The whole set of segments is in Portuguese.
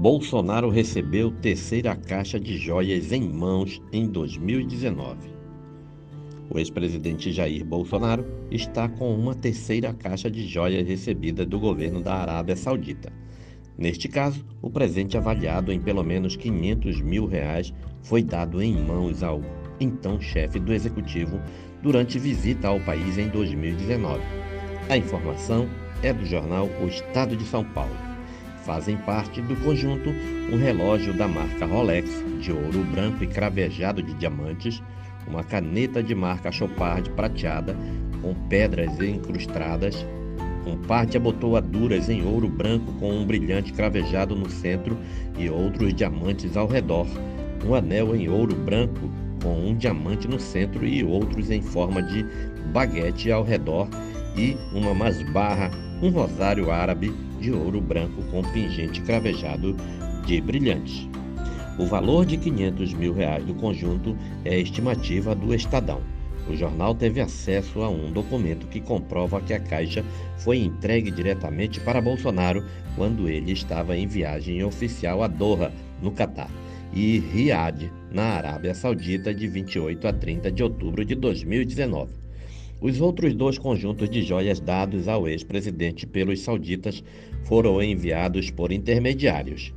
Bolsonaro recebeu terceira caixa de joias em mãos em 2019. O ex-presidente Jair Bolsonaro está com uma terceira caixa de joias recebida do governo da Arábia Saudita. Neste caso, o presente avaliado em pelo menos 500 mil reais foi dado em mãos ao então chefe do executivo durante visita ao país em 2019. A informação é do jornal O Estado de São Paulo. Fazem parte do conjunto um relógio da marca Rolex, de ouro branco e cravejado de diamantes, uma caneta de marca Chopard prateada, com pedras incrustadas, um par de abotoaduras em ouro branco com um brilhante cravejado no centro e outros diamantes ao redor, um anel em ouro branco com um diamante no centro e outros em forma de baguete ao redor e uma masbarra, um rosário árabe de ouro branco com pingente cravejado de brilhantes. O valor de 500 mil reais do conjunto é estimativa do Estadão. O jornal teve acesso a um documento que comprova que a caixa foi entregue diretamente para Bolsonaro quando ele estava em viagem oficial a Doha, no Catar, e Riad, na Arábia Saudita, de 28 a 30 de outubro de 2019. Os outros dois conjuntos de joias dados ao ex-presidente pelos sauditas foram enviados por intermediários.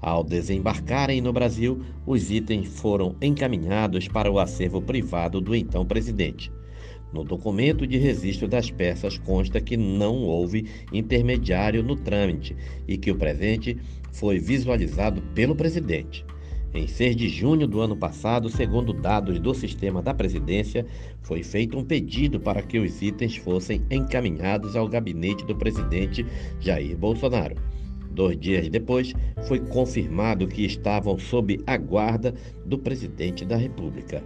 Ao desembarcarem no Brasil, os itens foram encaminhados para o acervo privado do então presidente. No documento de registro das peças consta que não houve intermediário no trâmite e que o presente foi visualizado pelo presidente. Em 6 de junho do ano passado, segundo dados do sistema da presidência, foi feito um pedido para que os itens fossem encaminhados ao gabinete do presidente Jair Bolsonaro. Dois dias depois, foi confirmado que estavam sob a guarda do presidente da República.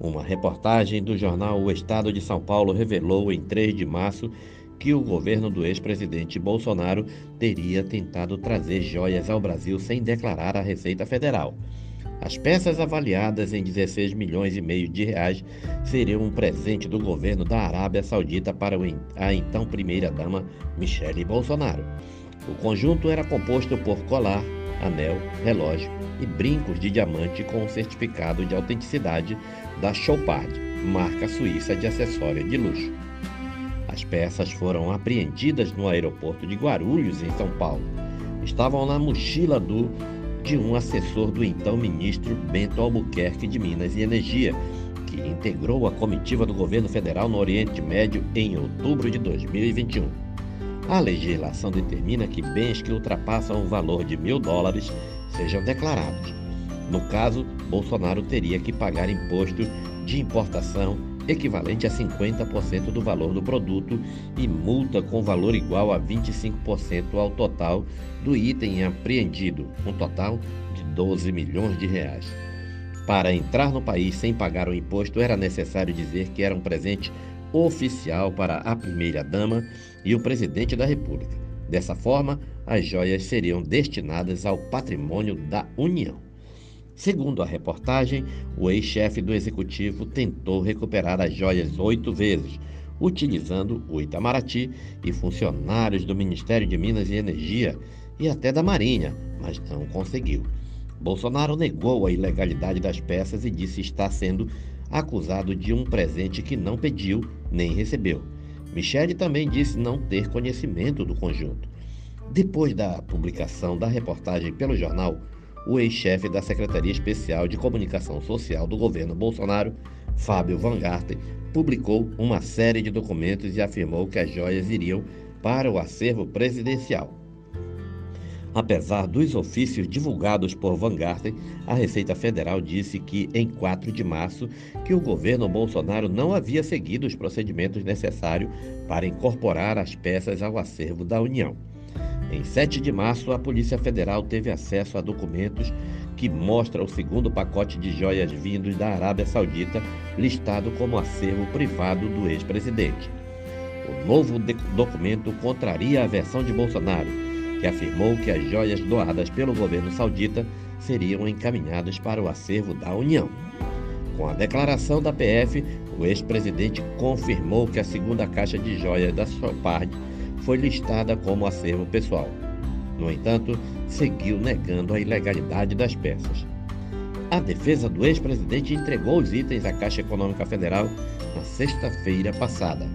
Uma reportagem do jornal O Estado de São Paulo revelou em 3 de março que o governo do ex-presidente Bolsonaro teria tentado trazer joias ao Brasil sem declarar à Receita Federal. As peças avaliadas em 16 milhões e meio de reais seriam um presente do governo da Arábia Saudita para a então primeira-dama Michele Bolsonaro. O conjunto era composto por colar, anel, relógio e brincos de diamante com certificado de autenticidade da Chopard, marca suíça de acessório de luxo. As peças foram apreendidas no aeroporto de Guarulhos, em São Paulo. Estavam na mochila do, de um assessor do então ministro Bento Albuquerque de Minas e Energia, que integrou a comitiva do governo federal no Oriente Médio em outubro de 2021. A legislação determina que bens que ultrapassam o valor de mil dólares sejam declarados. No caso, Bolsonaro teria que pagar imposto de importação equivalente a 50% do valor do produto e multa com valor igual a 25% ao total do item apreendido, um total de 12 milhões de reais. Para entrar no país sem pagar o imposto era necessário dizer que era um presente oficial para a primeira-dama e o presidente da República. Dessa forma, as joias seriam destinadas ao patrimônio da União. Segundo a reportagem, o ex-chefe do executivo tentou recuperar as joias oito vezes, utilizando o Itamaraty e funcionários do Ministério de Minas e Energia e até da Marinha, mas não conseguiu. Bolsonaro negou a ilegalidade das peças e disse estar sendo acusado de um presente que não pediu nem recebeu. Michele também disse não ter conhecimento do conjunto. Depois da publicação da reportagem pelo jornal o ex-chefe da Secretaria Especial de Comunicação Social do governo Bolsonaro, Fábio Van Garten, publicou uma série de documentos e afirmou que as joias iriam para o acervo presidencial. Apesar dos ofícios divulgados por Van Garten, a Receita Federal disse que, em 4 de março, que o governo Bolsonaro não havia seguido os procedimentos necessários para incorporar as peças ao acervo da União. Em 7 de março, a Polícia Federal teve acesso a documentos que mostram o segundo pacote de joias vindos da Arábia Saudita, listado como acervo privado do ex-presidente. O novo documento contraria a versão de Bolsonaro, que afirmou que as joias doadas pelo governo saudita seriam encaminhadas para o acervo da União. Com a declaração da PF, o ex-presidente confirmou que a segunda caixa de joias da Chopard foi listada como acervo pessoal. No entanto, seguiu negando a ilegalidade das peças. A defesa do ex-presidente entregou os itens à Caixa Econômica Federal na sexta-feira passada.